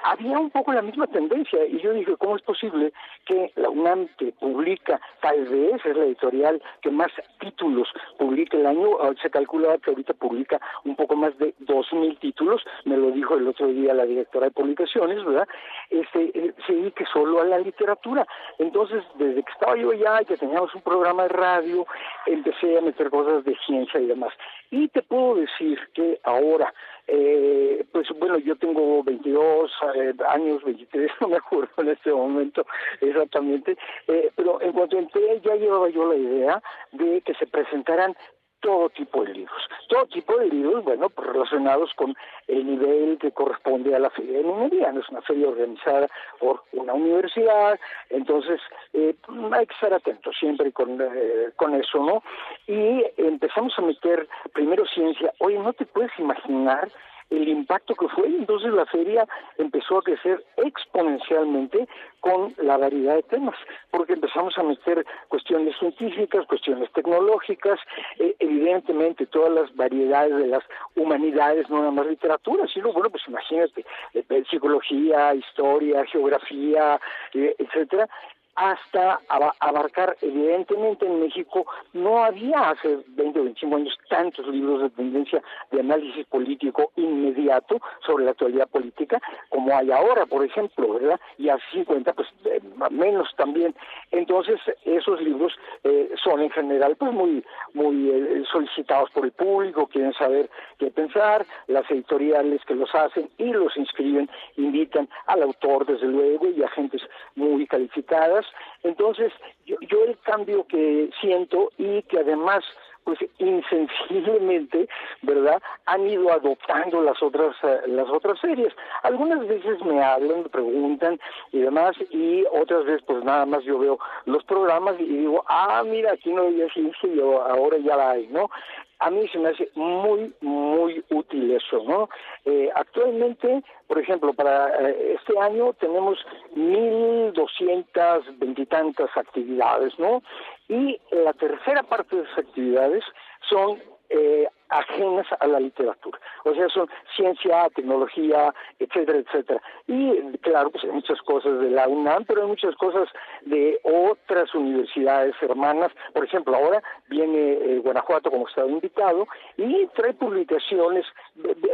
había un poco la misma tendencia y yo dije, ¿cómo es posible que la UNAM que publica, tal vez es la editorial que más títulos publica el año, ah, se calcula que ahorita publica un poco más de dos mil títulos, me lo dijo el otro día la directora de publicaciones, ¿verdad? Este, eh, se dedique solo a la literatura. Entonces, desde que estaba yo allá y que teníamos un programa de radio, empecé a meter cosas de ciencia y demás. Y te puedo decir que ahora, eh, pues bueno, yo tengo 22 eh, años, 23, [laughs] no me acuerdo en este momento exactamente, eh, pero en cuanto entré ya llevaba yo la idea de que se presentaran todo tipo de libros, todo tipo de libros, bueno, pues relacionados con el nivel que corresponde a la feria de minería, no es una feria organizada por una universidad, entonces eh, hay que estar atentos siempre con, eh, con eso, ¿no? Y empezamos a meter primero ciencia, oye, no te puedes imaginar el impacto que fue. Entonces la feria empezó a crecer exponencialmente con la variedad de temas, porque empezamos a meter cuestiones científicas, cuestiones tecnológicas, eh, evidentemente todas las variedades de las humanidades, no nada más literatura, sino, bueno, pues imagínate, eh, psicología, historia, geografía, eh, etcétera, hasta abarcar, evidentemente en México no había hace 20 o 25 años tantos libros de tendencia de análisis político inmediato sobre la actualidad política como hay ahora, por ejemplo, ¿verdad? Y hace 50, pues eh, menos también. Entonces, esos libros eh, son en general pues muy, muy eh, solicitados por el público, quieren saber qué pensar, las editoriales que los hacen y los inscriben invitan al autor, desde luego, y a gentes muy calificadas entonces, yo, yo el cambio que siento y que además pues insensiblemente, ¿verdad? Han ido adoptando las otras eh, las otras series. Algunas veces me hablan, me preguntan y demás y otras veces pues nada más yo veo los programas y digo, "Ah, mira, aquí no había ciencia y ahora ya la hay", ¿no? A mí se me hace muy, muy útil eso, ¿no? Eh, actualmente, por ejemplo, para eh, este año tenemos mil doscientas veintitantas actividades, ¿no? Y la tercera parte de esas actividades son eh, ajenas a la literatura. O sea, son ciencia, tecnología, etcétera, etcétera. Y claro, pues hay muchas cosas de la UNAM, pero hay muchas cosas de otras universidades hermanas. Por ejemplo, ahora viene eh, Guanajuato como estado invitado y trae publicaciones,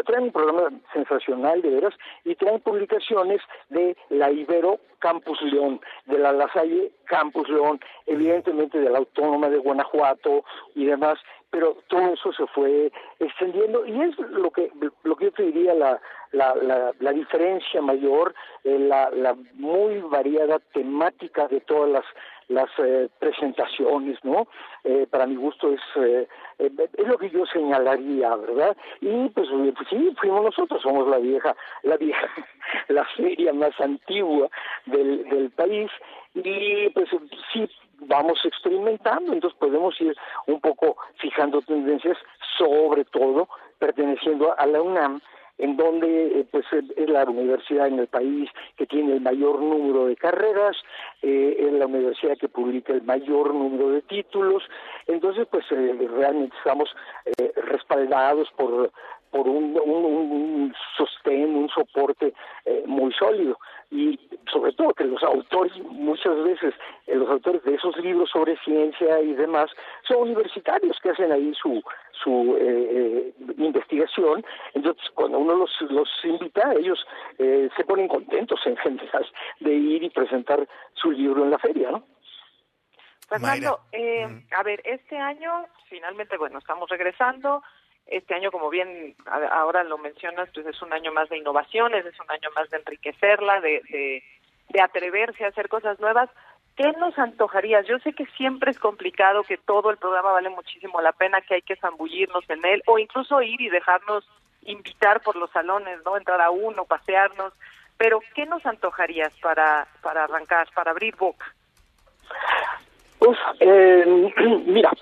trae un programa sensacional de veras, y trae publicaciones de la Ibero Campus León, de la La Salle Campus León, evidentemente de la Autónoma de Guanajuato y demás pero todo eso se fue extendiendo y es lo que lo que yo te diría la la, la, la diferencia mayor eh, la, la muy variada temática de todas las las eh, presentaciones, ¿no? Eh, para mi gusto es eh, eh, es lo que yo señalaría, ¿verdad? Y pues, pues, sí, fuimos nosotros, somos la vieja, la vieja, [laughs] la feria más antigua del, del país y pues sí vamos experimentando, entonces podemos ir un poco fijando tendencias, sobre todo perteneciendo a la UNAM, en donde eh, pues es la universidad en el país que tiene el mayor número de carreras, eh, es la universidad que publica el mayor número de títulos, entonces pues eh, realmente estamos respaldados por por un, un, un sostén, un soporte eh, muy sólido. Y sobre todo que los autores muchas veces eh, los autores de esos libros sobre ciencia y demás son universitarios que hacen ahí su su eh, investigación. Entonces cuando uno los los invita ellos se ponen contentos en general de ir y presentar su libro en la feria no Fernando, eh, a ver, este año finalmente, bueno, estamos regresando, este año, como bien ahora lo mencionas, pues es un año más de innovaciones, es un año más de enriquecerla, de, de, atreverse a hacer cosas nuevas. ¿Qué nos antojarías? Yo sé que siempre es complicado, que todo el programa vale muchísimo la pena, que hay que zambullirnos en él, o incluso ir y dejarnos invitar por los salones, ¿no? Entrar a uno, pasearnos. Pero, ¿qué nos antojarías para, para arrancar, para abrir boca? Uf, eh, [clears throat] mira,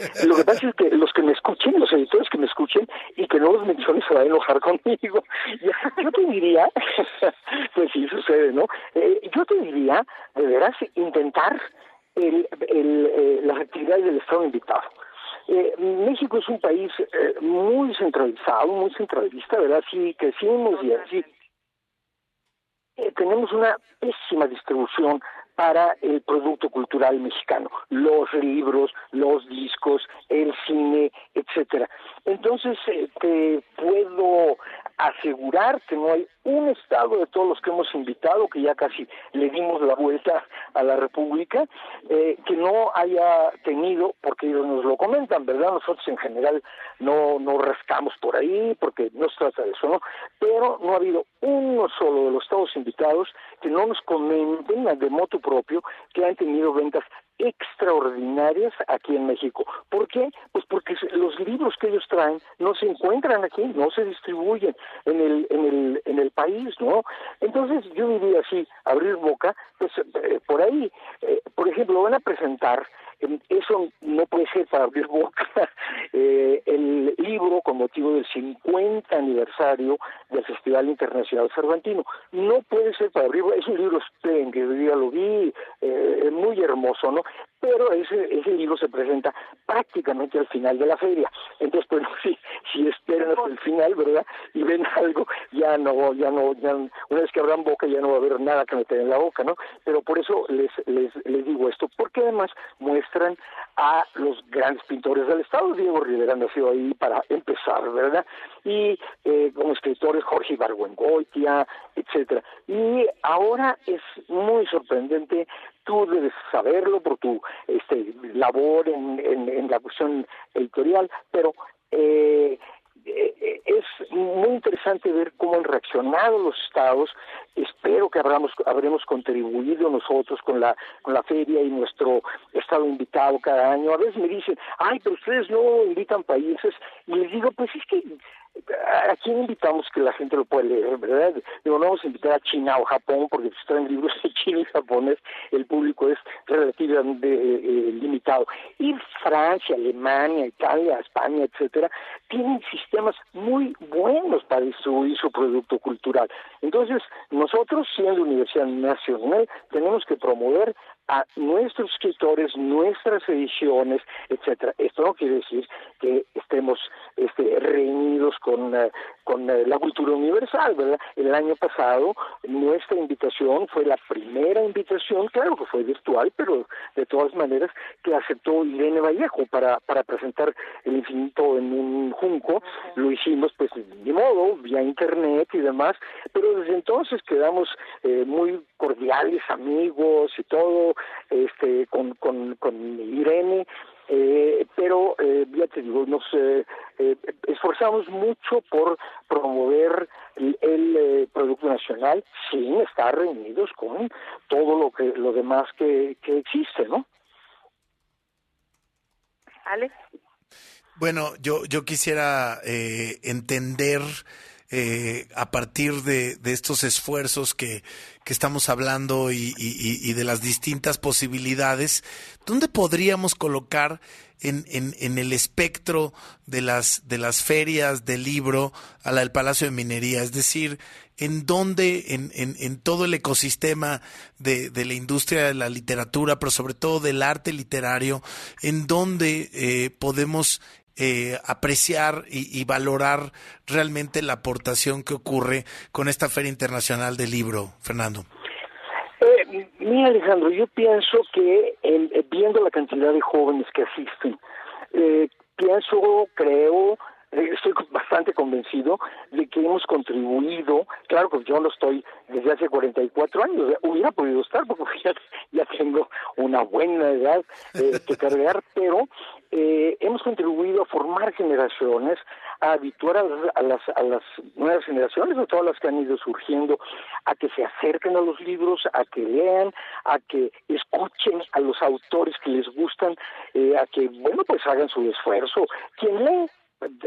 [laughs] lo que pasa es que los que me escuchen, los editores que me escuchen y que no los menciones se van a enojar conmigo. [laughs] Yo te diría, [laughs] pues sí sucede, ¿no? Eh, yo te diría, deberás intentar el, el, eh, las actividades del Estado invitado. Eh, México es un país eh, muy centralizado, muy centralista, ¿verdad? Sí, crecimos y así eh, tenemos una pésima distribución para el producto cultural mexicano, los libros, los discos, el cine, etcétera. Entonces eh, te puedo asegurar que no hay un estado de todos los que hemos invitado, que ya casi le dimos la vuelta a la República, eh, que no haya tenido, porque ellos nos lo comentan, ¿verdad? Nosotros en general no, no rascamos por ahí, porque no se trata de eso, ¿no? Pero no ha habido uno solo de los estados invitados que no nos comenten de moto propio que han tenido ventas extraordinarias aquí en México. ¿Por qué? Pues porque los libros que ellos traen no se encuentran aquí, no se distribuyen en el en el en el país, ¿no? Entonces yo diría así, abrir boca, pues eh, por ahí, eh, por ejemplo, van a presentar eso no puede ser para abrir boca. [laughs] Eh, el libro con motivo del 50 aniversario del Festival Internacional Cervantino no puede ser para abrir boca. Es un libro espléndido, ya lo vi, eh, muy hermoso, ¿no? Pero ese, ese libro se presenta prácticamente al final de la feria. Entonces, pues [laughs] si, si esperan hasta el final, ¿verdad? Y ven algo, ya no, ya no, ya, una vez que abran boca ya no va a haber nada que meter en la boca, ¿no? Pero por eso les, les, les digo esto, porque además muestra a los grandes pintores del Estado. Diego Rivera nació ahí para empezar, ¿verdad? Y eh, como escritores Jorge Ibargüengoitia, etcétera. Y ahora es muy sorprendente tú debes saberlo por tu este, labor en, en, la cuestión editorial, pero eh, eh, es muy interesante ver cómo han reaccionado los estados. Espero que habremos, habremos contribuido nosotros con la, con la feria y nuestro estado invitado cada año. A veces me dicen, ay, pero ustedes no invitan países. Y les digo, pues es que ¿A quién invitamos que la gente lo pueda leer, verdad? Digo, no vamos a invitar a China o Japón porque si están libros de China y japonés el público es relativamente eh, eh, limitado. Y Francia, Alemania, Italia, España, etcétera, tienen sistemas muy buenos para distribuir su producto cultural. Entonces, nosotros, siendo Universidad Nacional, tenemos que promover a nuestros escritores, nuestras ediciones, etcétera. Esto no quiere decir que estemos este, reunidos con, eh, con eh, la cultura universal, ¿verdad? El año pasado nuestra invitación fue la primera invitación, claro que fue virtual, pero de todas maneras que aceptó Irene Vallejo para, para presentar el infinito en un junco. Lo hicimos pues de modo, vía internet y demás, pero desde entonces quedamos eh, muy cordiales, amigos y todo, este, con, con, con Irene eh, pero eh, ya te digo, nos eh, eh, esforzamos mucho por promover el, producto nacional sin estar reunidos con todo lo que lo demás que, que existe, ¿no? Alex. Bueno, yo yo quisiera entender eh, a partir de, estos esfuerzos que, estamos hablando y, de las distintas posibilidades, ¿dónde podríamos colocar en, en, el espectro de las, de las ferias del libro a la del Palacio de Minería? Es decir, en dónde, en, en, todo el ecosistema de, de, la industria de la literatura, pero sobre todo del arte literario, en dónde eh, podemos eh, apreciar y, valorar realmente la aportación que ocurre con esta Feria Internacional del Libro, Fernando? Eh, mira, Alejandro, yo pienso que viendo la cantidad de jóvenes que asisten, eh, pienso, creo, estoy bastante convencido de que hemos contribuido, claro que yo no estoy desde hace 44 años, hubiera podido estar porque [laughs] ya, ya tengo una buena edad que cargar, pero eh, hemos contribuido a formar generaciones, a habituar a las, a las, nuevas generaciones, a todas las que han ido surgiendo, a que se acerquen a los libros, a que lean, a que escuchen a los autores que les gustan, eh, a que, bueno, pues hagan su esfuerzo. Quien lee,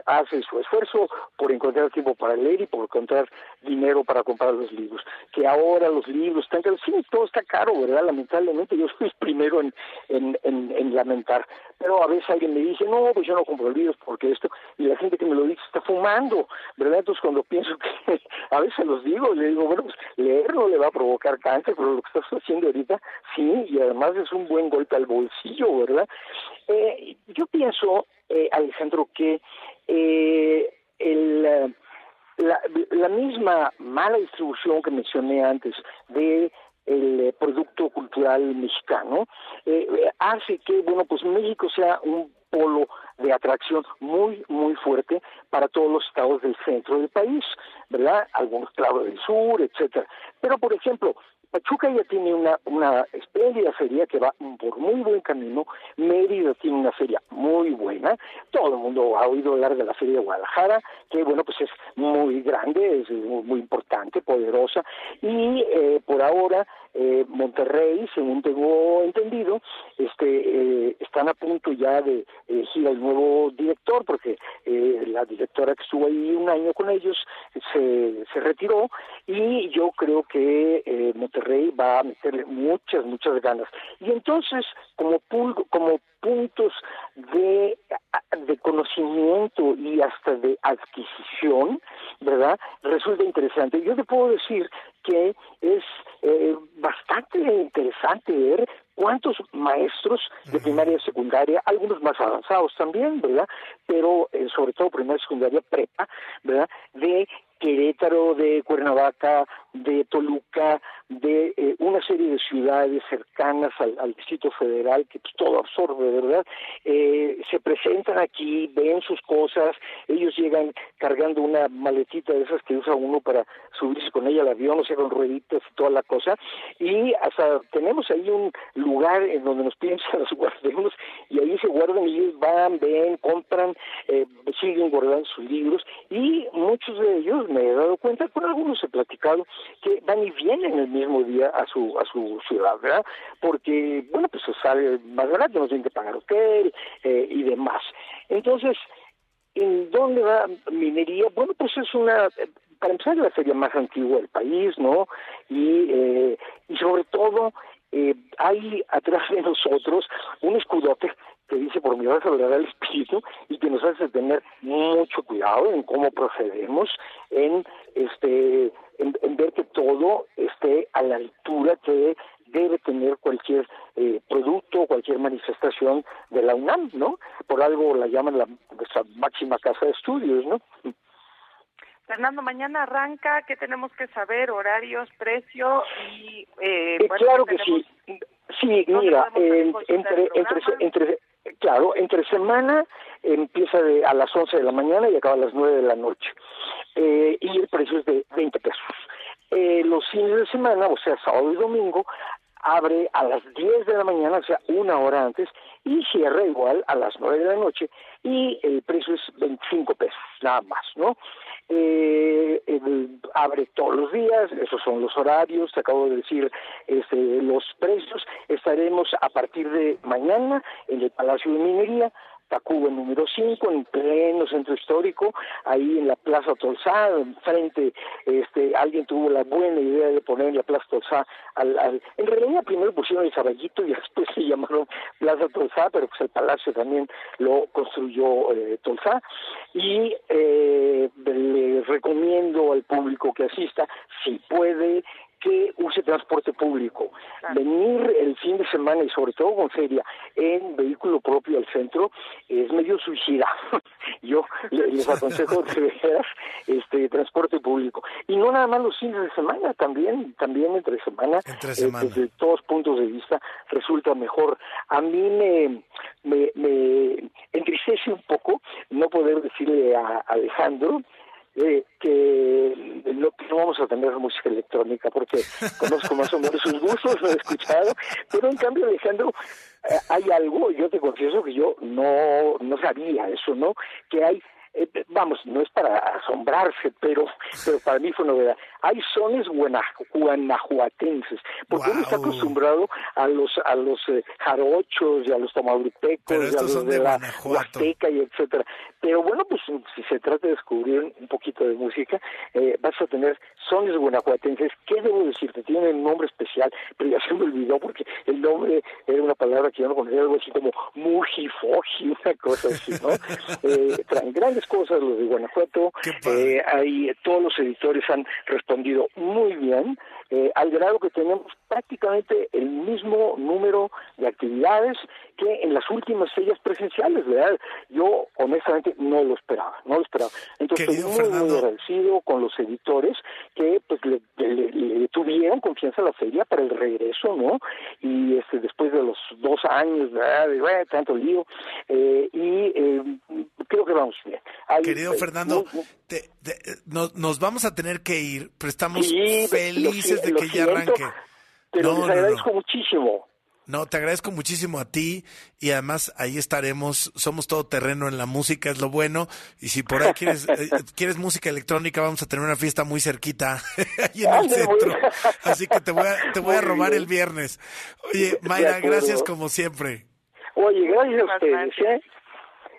hace su esfuerzo por encontrar tiempo para leer y por encontrar dinero para comprar los libros. Que ahora los libros están caros, sí, todo está caro, ¿verdad? Lamentablemente yo soy el primero en, en, en, lamentar. Pero a veces alguien me dice, no, pues yo no compro libros porque esto, y la gente que me lo dice está fumando, ¿verdad? Entonces cuando pienso que [laughs] a veces los digo, le digo, bueno, pues leer no le va a provocar cáncer, pero lo que estás haciendo ahorita, sí, y además es un buen golpe al bolsillo, ¿verdad? Eh, yo pienso, eh, Alejandro, que eh, el, la, la misma mala distribución que mencioné antes de el producto cultural mexicano eh, hace que bueno pues México sea un polo de atracción muy muy fuerte para todos los estados del centro del país verdad algunos claro del sur etcétera. Pero por ejemplo Pachuca ya tiene una, una espléndida feria que va por muy buen camino. Mérida tiene una feria muy buena. Todo el mundo ha oído hablar de la feria de Guadalajara, que bueno, pues es muy grande, es muy, muy importante, poderosa. Y eh, por ahora eh, Monterrey, según tengo entendido, este, eh, están a punto ya de elegir al nuevo director, porque eh, la directora que estuvo ahí un año con ellos se, se retiró y yo creo que eh, Monterrey va a meterle muchas, muchas ganas. Y entonces, como, pul- como puntos de, de conocimiento y hasta de adquisición, ¿verdad? Resulta interesante. Yo te puedo decir que es eh, bastante interesante ver cuántos maestros de primaria y secundaria, algunos más avanzados también, ¿verdad? Pero eh, sobre todo primaria y secundaria prepa, ¿verdad? De Querétaro, de Cuernavaca, de Toluca, de eh, una serie de ciudades cercanas al, Distrito Federal, que pues, todo absorbe, ¿verdad? Eh, se presentan aquí, ven sus cosas, ellos llegan cargando una maletita de esas que usa uno para subirse con ella al avión, o sea, con rueditas y toda la cosa, y hasta tenemos ahí un lugar en donde nos piden [laughs] los guardemos, y ahí se guardan y ellos van, ven, compran, eh, siguen guardando sus libros, y muchos de ellos, me he dado cuenta, con algunos he platicado, que van y vienen el mismo día a su a su ciudad, ¿verdad? Porque, bueno, pues sale más barato, no tienen que pagar hotel eh, y demás. Entonces, ¿en dónde va minería? Bueno, pues es una, para empezar, la feria más antigua del país, ¿no? Y, eh, y sobre todo, eh, hay atrás de nosotros un escudote que dice por mi raza verdad el espíritu y que nos hace tener mucho cuidado en cómo procedemos, en este en ver que todo esté a la altura que debe tener cualquier eh, producto, cualquier manifestación de la UNAM, ¿no? Por algo la llaman la nuestra máxima casa de estudios, ¿no? Fernando, mañana arranca, ¿qué tenemos que saber? Horarios, precio y... Eh, Eh, bueno, claro que tenemos- sí. Sí, ¿Dónde mira, consultar entre, entre, entre, claro, entre semana empieza de, a las 11 de la mañana y acaba a las 9 de la noche. Eh, y el precio es de 20 pesos. Eh, los fines de semana, o sea, sábado y domingo, abre a las 10 de la mañana, o sea, una hora antes, y cierra igual a las 9 de la noche, y el precio es 25 pesos, nada más, ¿no? Eh, abre todos los días, esos son los horarios, te acabo de decir este, los precios, estaremos a partir de mañana en el Palacio de Minería, Tacuba número 5, en pleno centro histórico, ahí en la Plaza Tolsá, enfrente, este, alguien tuvo la buena idea de poner en la Plaza Tolsá, al, al- en realidad primero pusieron el Caballito y [laughs] después se llamaron Plaza Tolsá, pero pues el palacio también lo construyó eh, y eh, le recomiendo al público que asista, si puede, que use transporte público. Venir el fin de semana y sobre todo con feria en vehículo propio al centro es medio suicida. [laughs] Yo [laughs] le- les aconsejo de veras este transporte público. Y no nada más los fines de semana, también también entre semana, Entre eh, semana. desde todos puntos de vista resulta mejor. A mí me, me, me entristece un poco no poder decirle a Alejandro eh, que no, vamos a tener música electrónica porque [laughs] conozco más o menos sus gustos, lo he escuchado, pero en cambio Alejandro eh, hay algo, yo te confieso que yo no, no sabía eso, ¿no? Que hay eh, vamos, no es para asombrarse, pero, pero para mí fue novedad. Hay sones guana- guanajuatenses, porque uno está acostumbrado a los a los eh, jarochos y a los tamaulipecos y a los de, de la. Huasteca y etcétera. Pero bueno, pues si se trata de descubrir un poquito de música, eh, vas a tener sones guanajuatenses. ¿Qué debo decirte? Tienen un nombre especial, pero ya se me olvidó porque el nombre era una palabra que yo no conocía, algo así como mujifoji, [laughs] una cosa así, ¿no? [laughs] Eh, traen grandes cosas los de Guanajuato. Eh, hay, todos los editores han respondido muy bien, eh, al grado que tenemos prácticamente el mismo número de actividades que en las últimas fechas presenciales, ¿verdad? Yo honestamente no lo esperaba, no lo esperaba. Entonces estoy muy, muy agradecido con los editores que pues le, tuvieron confianza a la feria para el regreso, ¿no? Y este después de los dos años, ¿verdad? De tanto lío, eh, y eh, creo que vamos bien. Querido eh, Fernando, nos vamos a tener que ir, pero estamos felices de que ya arranque. Pero les agradezco muchísimo. No, te agradezco muchísimo a ti y además ahí estaremos, somos todo terreno en la música, es lo bueno. Y si por ahí quieres, eh, [laughs] quieres música electrónica, vamos a tener una fiesta muy cerquita [laughs] ahí en el centro. Así que te voy a, te voy a robar el viernes. Oye, Mayra, gracias como siempre. Oye, gracias a ustedes. ¿eh?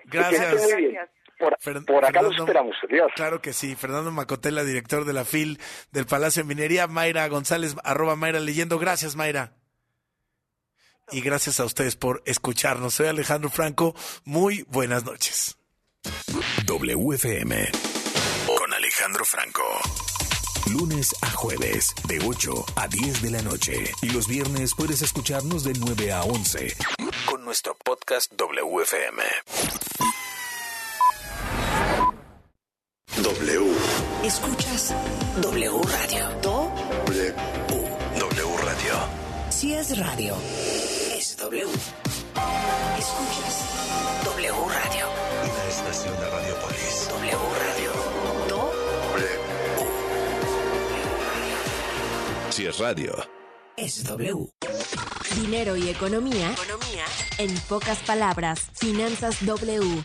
Gracias. Por, acá los esperamos. Claro que sí. Fernando Macotela, director de la FIL del Palacio de Minería. Mayra González, arroba Mayra leyendo. Gracias, Mayra. Y gracias a ustedes por escucharnos. Soy Alejandro Franco. Muy buenas noches. WFM con Alejandro Franco. Lunes a jueves, de 8 a 10 de la noche. Y los viernes puedes escucharnos de 9 a 11 con nuestro podcast WFM. W. Escuchas W Radio. Do. W. W Radio. Si es radio, es W. Escuchas W Radio. Una estación de Radiopolis. W Radio. Do. W. Si es radio, es W. Dinero y economía. Economía. En pocas palabras, Finanzas W.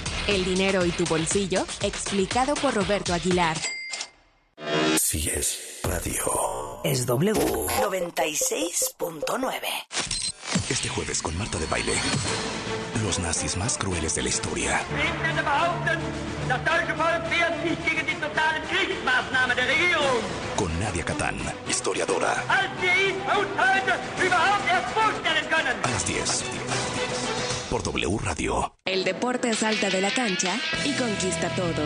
El dinero y tu bolsillo, explicado por Roberto Aguilar. Si es radio. Es W 96.9. Este jueves con Marta de Baile. Los nazis más crueles de la historia. Con Nadia Catán, historiadora. A las 10 por W Radio. El deporte salta de la cancha y conquista todo.